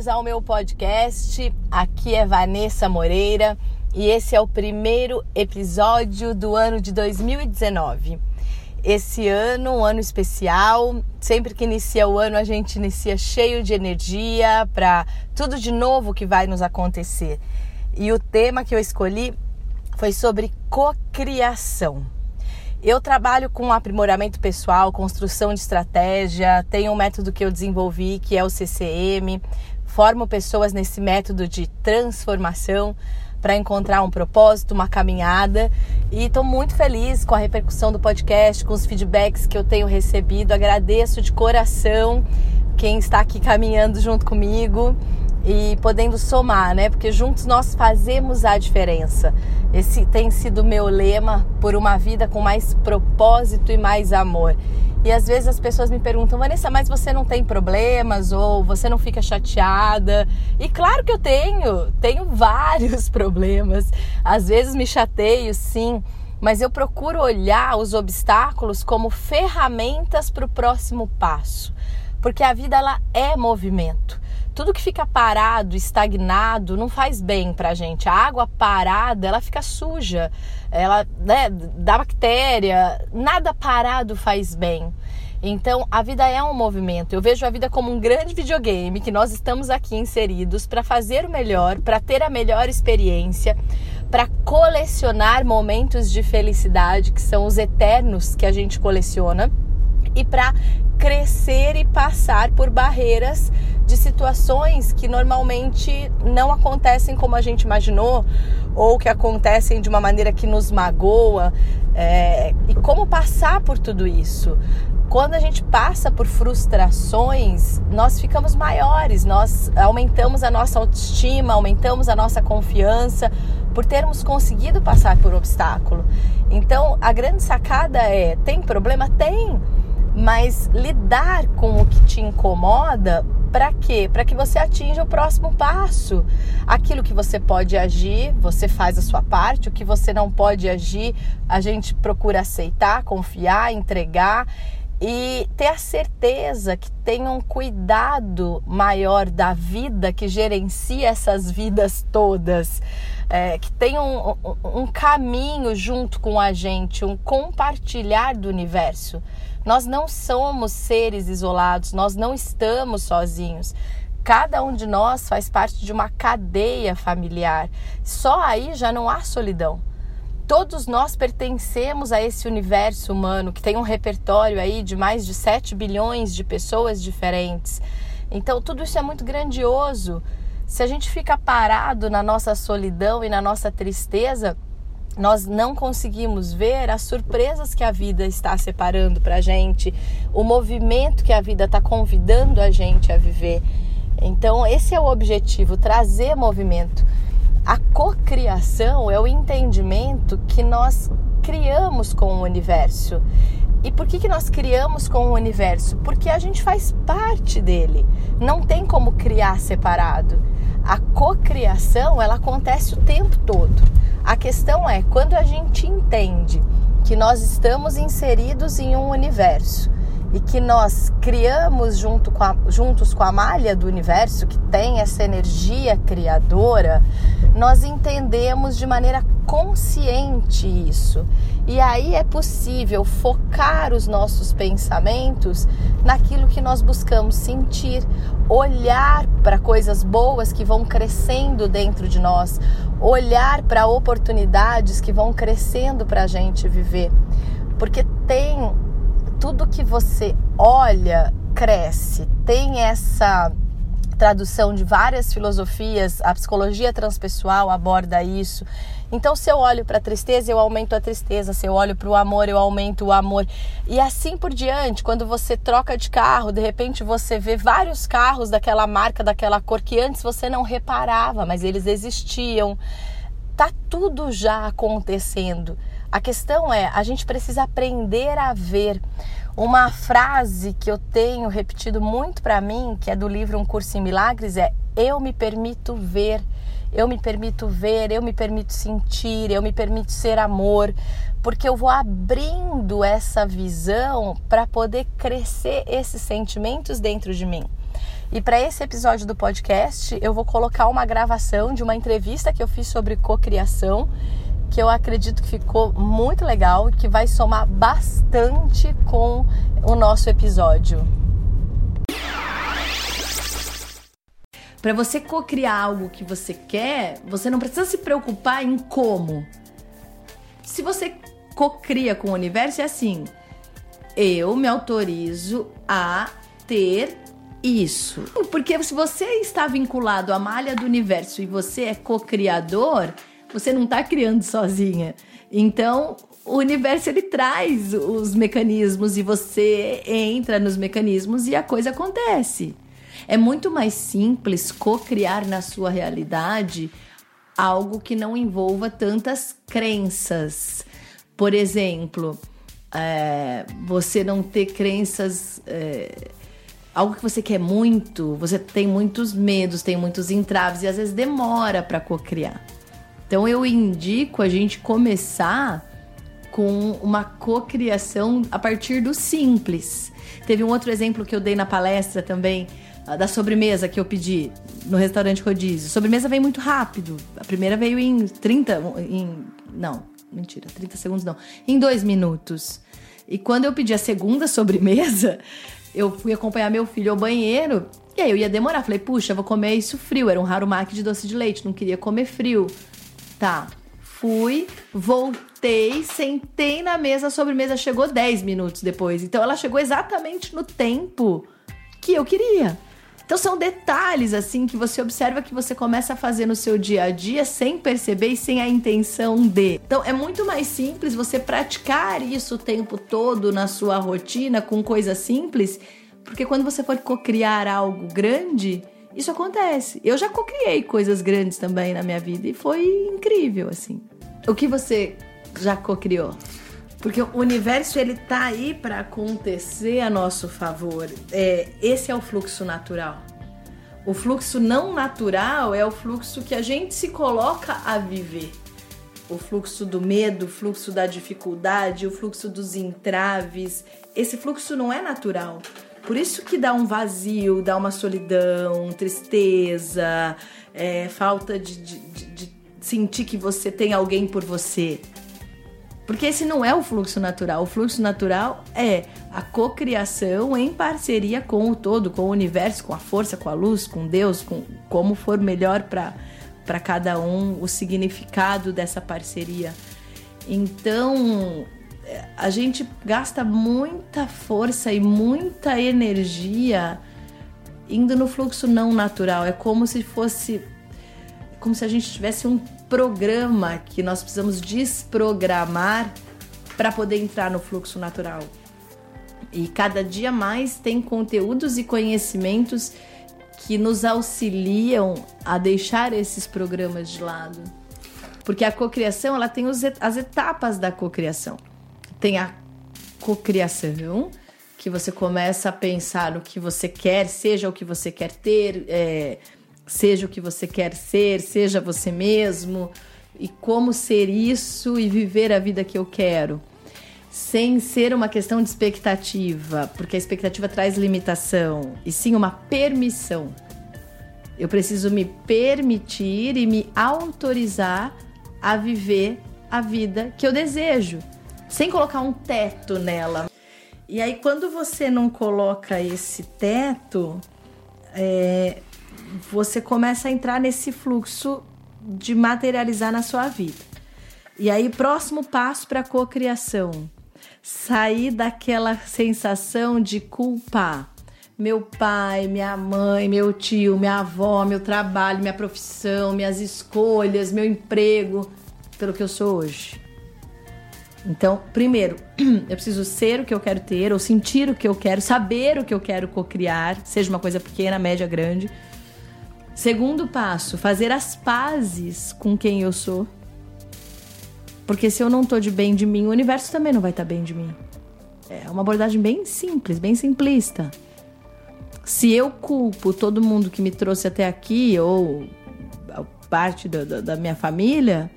bem-vindos ao meu podcast. Aqui é Vanessa Moreira e esse é o primeiro episódio do ano de 2019. Esse ano, um ano especial. Sempre que inicia o ano, a gente inicia cheio de energia para tudo de novo que vai nos acontecer. E o tema que eu escolhi foi sobre cocriação. Eu trabalho com aprimoramento pessoal, construção de estratégia, tenho um método que eu desenvolvi que é o CCM, formo pessoas nesse método de transformação para encontrar um propósito, uma caminhada. E estou muito feliz com a repercussão do podcast, com os feedbacks que eu tenho recebido. Agradeço de coração quem está aqui caminhando junto comigo e podendo somar, né? Porque juntos nós fazemos a diferença. Esse tem sido meu lema por uma vida com mais propósito e mais amor. E às vezes as pessoas me perguntam, Vanessa, mas você não tem problemas ou você não fica chateada? E claro que eu tenho, tenho vários problemas. Às vezes me chateio, sim, mas eu procuro olhar os obstáculos como ferramentas para o próximo passo, porque a vida ela é movimento. Tudo que fica parado, estagnado, não faz bem pra gente. A água parada, ela fica suja, ela né, dá bactéria, nada parado faz bem. Então, a vida é um movimento. Eu vejo a vida como um grande videogame que nós estamos aqui inseridos para fazer o melhor, para ter a melhor experiência, para colecionar momentos de felicidade que são os eternos que a gente coleciona e para crescer e passar por barreiras de situações que normalmente não acontecem como a gente imaginou ou que acontecem de uma maneira que nos magoa. É, e como passar por tudo isso? Quando a gente passa por frustrações, nós ficamos maiores, nós aumentamos a nossa autoestima, aumentamos a nossa confiança por termos conseguido passar por obstáculo. Então, a grande sacada é: tem problema? Tem mas lidar com o que te incomoda para quê? Para que você atinja o próximo passo. Aquilo que você pode agir, você faz a sua parte, o que você não pode agir, a gente procura aceitar, confiar, entregar e ter a certeza que tem um cuidado maior da vida que gerencia essas vidas todas, é, que tem um, um, um caminho junto com a gente, um compartilhar do universo. Nós não somos seres isolados, nós não estamos sozinhos. Cada um de nós faz parte de uma cadeia familiar. Só aí já não há solidão. Todos nós pertencemos a esse universo humano que tem um repertório aí de mais de 7 bilhões de pessoas diferentes. Então, tudo isso é muito grandioso. Se a gente fica parado na nossa solidão e na nossa tristeza, nós não conseguimos ver as surpresas que a vida está separando para a gente, o movimento que a vida está convidando a gente a viver. Então, esse é o objetivo: trazer movimento. A cocriação é o entendimento que nós criamos com o universo. E por que, que nós criamos com o universo? Porque a gente faz parte dele. Não tem como criar separado. A cocriação, ela acontece o tempo todo. A questão é quando a gente entende que nós estamos inseridos em um universo e que nós criamos junto com a, juntos com a malha do universo que tem essa energia criadora, nós entendemos de maneira consciente isso. E aí é possível focar os nossos pensamentos naquilo que nós buscamos sentir, olhar para coisas boas que vão crescendo dentro de nós, olhar para oportunidades que vão crescendo para a gente viver. Porque tem tudo que você olha cresce, tem essa tradução de várias filosofias, a psicologia transpessoal aborda isso. Então, se eu olho para a tristeza, eu aumento a tristeza. Se eu olho para o amor, eu aumento o amor. E assim por diante, quando você troca de carro, de repente você vê vários carros daquela marca, daquela cor que antes você não reparava, mas eles existiam. Tá tudo já acontecendo. A questão é, a gente precisa aprender a ver. Uma frase que eu tenho repetido muito para mim, que é do livro Um Curso em Milagres, é: Eu me permito ver, eu me permito ver, eu me permito sentir, eu me permito ser amor, porque eu vou abrindo essa visão para poder crescer esses sentimentos dentro de mim. E para esse episódio do podcast, eu vou colocar uma gravação de uma entrevista que eu fiz sobre cocriação, que eu acredito que ficou muito legal e que vai somar bastante com o nosso episódio. Para você cocriar algo que você quer, você não precisa se preocupar em como. Se você cocria com o universo, é assim: eu me autorizo a ter isso. Porque se você está vinculado à malha do universo e você é co-criador, você não está criando sozinha. Então, o universo ele traz os mecanismos e você entra nos mecanismos e a coisa acontece. É muito mais simples co-criar na sua realidade algo que não envolva tantas crenças. Por exemplo, é, você não ter crenças. É, algo que você quer muito, você tem muitos medos, tem muitos entraves e às vezes demora para co-criar. Então eu indico a gente começar com uma cocriação a partir do simples. Teve um outro exemplo que eu dei na palestra também da sobremesa que eu pedi no restaurante Rodízio. Sobremesa veio muito rápido. A primeira veio em 30 em não, mentira, 30 segundos não, em dois minutos. E quando eu pedi a segunda sobremesa, eu fui acompanhar meu filho ao banheiro e aí eu ia demorar. Falei, puxa, vou comer isso frio. Era um raro mac de doce de leite, não queria comer frio. Tá. Fui, voltei, sentei na mesa, a sobremesa chegou 10 minutos depois. Então ela chegou exatamente no tempo que eu queria. Então são detalhes assim que você observa que você começa a fazer no seu dia a dia sem perceber e sem a intenção de. Então é muito mais simples você praticar isso o tempo todo na sua rotina com coisas simples, porque quando você for criar algo grande, isso acontece. Eu já cocriei coisas grandes também na minha vida e foi incrível assim. O que você já cocriou? Porque o universo ele tá aí para acontecer a nosso favor. É, esse é o fluxo natural. O fluxo não natural é o fluxo que a gente se coloca a viver. O fluxo do medo, o fluxo da dificuldade, o fluxo dos entraves. Esse fluxo não é natural. Por isso que dá um vazio, dá uma solidão, tristeza, é, falta de, de, de sentir que você tem alguém por você. Porque esse não é o fluxo natural. O fluxo natural é a cocriação em parceria com o todo, com o universo, com a força, com a luz, com Deus, com como for melhor para cada um o significado dessa parceria. Então, a gente gasta muita força e muita energia indo no fluxo não natural. É como se fosse como se a gente tivesse um programa que nós precisamos desprogramar para poder entrar no fluxo natural. E cada dia mais tem conteúdos e conhecimentos que nos auxiliam a deixar esses programas de lado. Porque a cocriação, ela tem os, as etapas da cocriação. Tem a cocriação, que você começa a pensar no que você quer, seja o que você quer ter, é, seja o que você quer ser, seja você mesmo, e como ser isso e viver a vida que eu quero. Sem ser uma questão de expectativa, porque a expectativa traz limitação, e sim uma permissão. Eu preciso me permitir e me autorizar a viver a vida que eu desejo, sem colocar um teto nela. E aí, quando você não coloca esse teto, é, você começa a entrar nesse fluxo de materializar na sua vida. E aí, próximo passo para a cocriação. Sair daquela sensação de culpar meu pai, minha mãe, meu tio, minha avó, meu trabalho, minha profissão, minhas escolhas, meu emprego, pelo que eu sou hoje. Então, primeiro, eu preciso ser o que eu quero ter, ou sentir o que eu quero, saber o que eu quero cocriar, seja uma coisa pequena, média, grande. Segundo passo, fazer as pazes com quem eu sou. Porque se eu não tô de bem de mim, o universo também não vai estar tá bem de mim. É uma abordagem bem simples, bem simplista. Se eu culpo todo mundo que me trouxe até aqui, ou parte da minha família,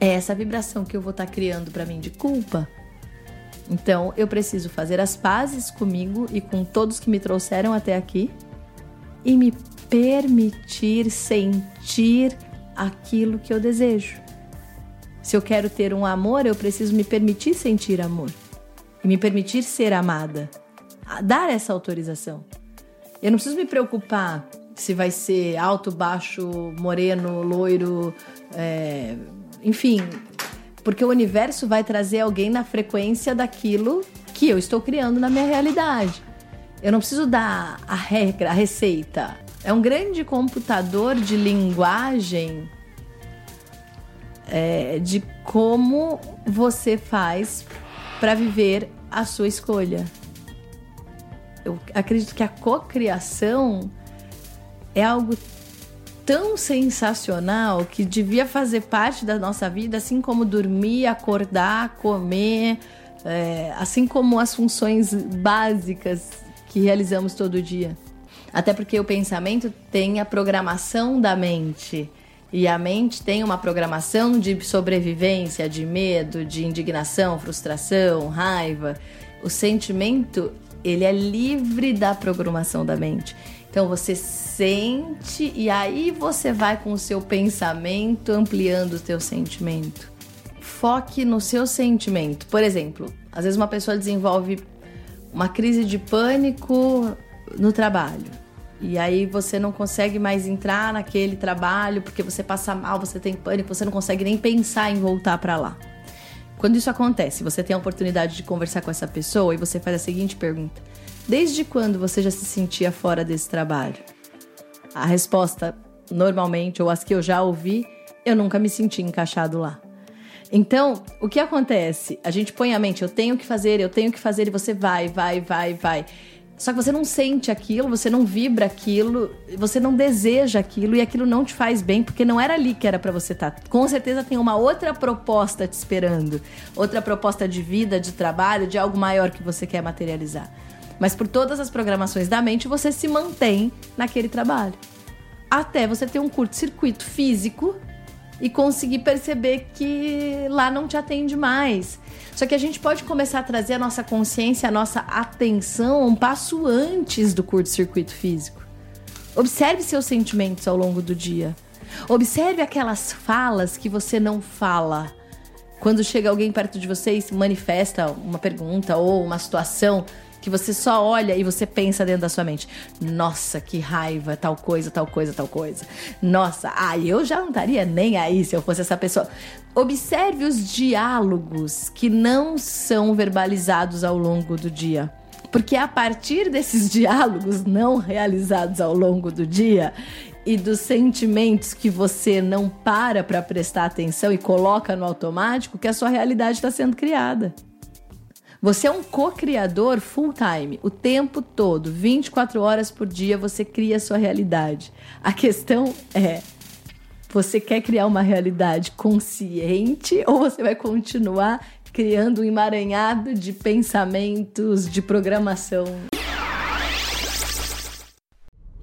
é essa vibração que eu vou estar tá criando para mim de culpa. Então eu preciso fazer as pazes comigo e com todos que me trouxeram até aqui e me permitir sentir aquilo que eu desejo. Se eu quero ter um amor, eu preciso me permitir sentir amor e me permitir ser amada. Dar essa autorização. Eu não preciso me preocupar se vai ser alto, baixo, moreno, loiro, é, enfim, porque o universo vai trazer alguém na frequência daquilo que eu estou criando na minha realidade. Eu não preciso dar a regra, a receita. É um grande computador de linguagem é, de como você faz para viver a sua escolha. Eu acredito que a cocriação é algo tão sensacional que devia fazer parte da nossa vida, assim como dormir, acordar, comer, é, assim como as funções básicas que realizamos todo dia. Até porque o pensamento tem a programação da mente. E a mente tem uma programação de sobrevivência, de medo, de indignação, frustração, raiva. O sentimento, ele é livre da programação da mente. Então você sente e aí você vai com o seu pensamento ampliando o teu sentimento. Foque no seu sentimento. Por exemplo, às vezes uma pessoa desenvolve uma crise de pânico no trabalho. E aí você não consegue mais entrar naquele trabalho porque você passa mal, você tem pânico, você não consegue nem pensar em voltar para lá. Quando isso acontece, você tem a oportunidade de conversar com essa pessoa e você faz a seguinte pergunta: Desde quando você já se sentia fora desse trabalho? A resposta, normalmente, ou as que eu já ouvi, eu nunca me senti encaixado lá. Então, o que acontece? A gente põe a mente, eu tenho que fazer, eu tenho que fazer, e você vai, vai, vai, vai. Só que você não sente aquilo, você não vibra aquilo, você não deseja aquilo e aquilo não te faz bem, porque não era ali que era para você estar. Tá. Com certeza tem uma outra proposta te esperando, outra proposta de vida, de trabalho, de algo maior que você quer materializar. Mas por todas as programações da mente, você se mantém naquele trabalho. Até você ter um curto-circuito físico e conseguir perceber que lá não te atende mais. Só que a gente pode começar a trazer a nossa consciência, a nossa atenção um passo antes do curto-circuito físico. Observe seus sentimentos ao longo do dia. Observe aquelas falas que você não fala. Quando chega alguém perto de você e manifesta uma pergunta ou uma situação que você só olha e você pensa dentro da sua mente: nossa, que raiva, tal coisa, tal coisa, tal coisa. Nossa, ah, eu já não estaria nem aí se eu fosse essa pessoa. Observe os diálogos que não são verbalizados ao longo do dia. Porque a partir desses diálogos não realizados ao longo do dia e dos sentimentos que você não para para prestar atenção e coloca no automático, que a sua realidade está sendo criada. Você é um co-criador full time, o tempo todo, 24 horas por dia você cria a sua realidade. A questão é: você quer criar uma realidade consciente ou você vai continuar criando um emaranhado de pensamentos, de programação?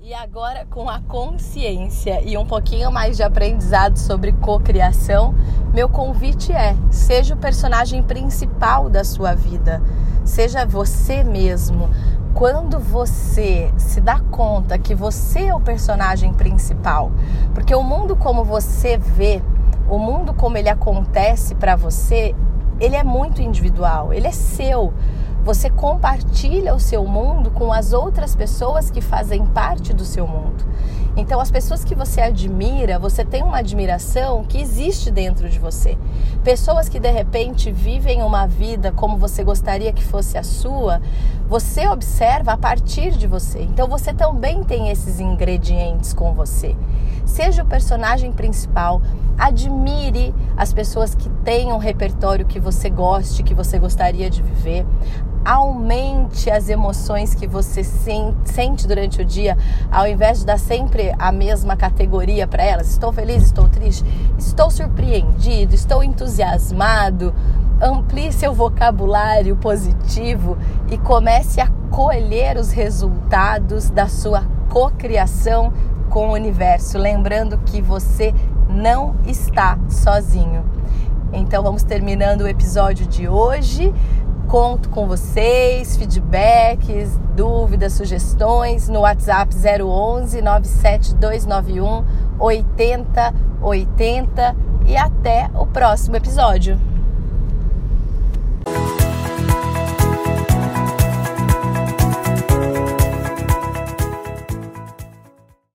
E agora, com a consciência e um pouquinho mais de aprendizado sobre cocriação, meu convite é: seja o personagem principal da sua vida, seja você mesmo. Quando você se dá conta que você é o personagem principal, porque o mundo como você vê, o mundo como ele acontece para você, ele é muito individual, ele é seu você compartilha o seu mundo com as outras pessoas que fazem parte do seu mundo. Então, as pessoas que você admira, você tem uma admiração que existe dentro de você. Pessoas que de repente vivem uma vida como você gostaria que fosse a sua, você observa a partir de você. Então, você também tem esses ingredientes com você. Seja o personagem principal, admire as pessoas que têm um repertório que você goste, que você gostaria de viver aumente as emoções que você sente durante o dia, ao invés de dar sempre a mesma categoria para elas. Estou feliz, estou triste, estou surpreendido, estou entusiasmado. Amplie seu vocabulário positivo e comece a colher os resultados da sua cocriação com o universo, lembrando que você não está sozinho. Então vamos terminando o episódio de hoje Conto com vocês, feedbacks, dúvidas, sugestões no WhatsApp 011 97291 8080 e até o próximo episódio.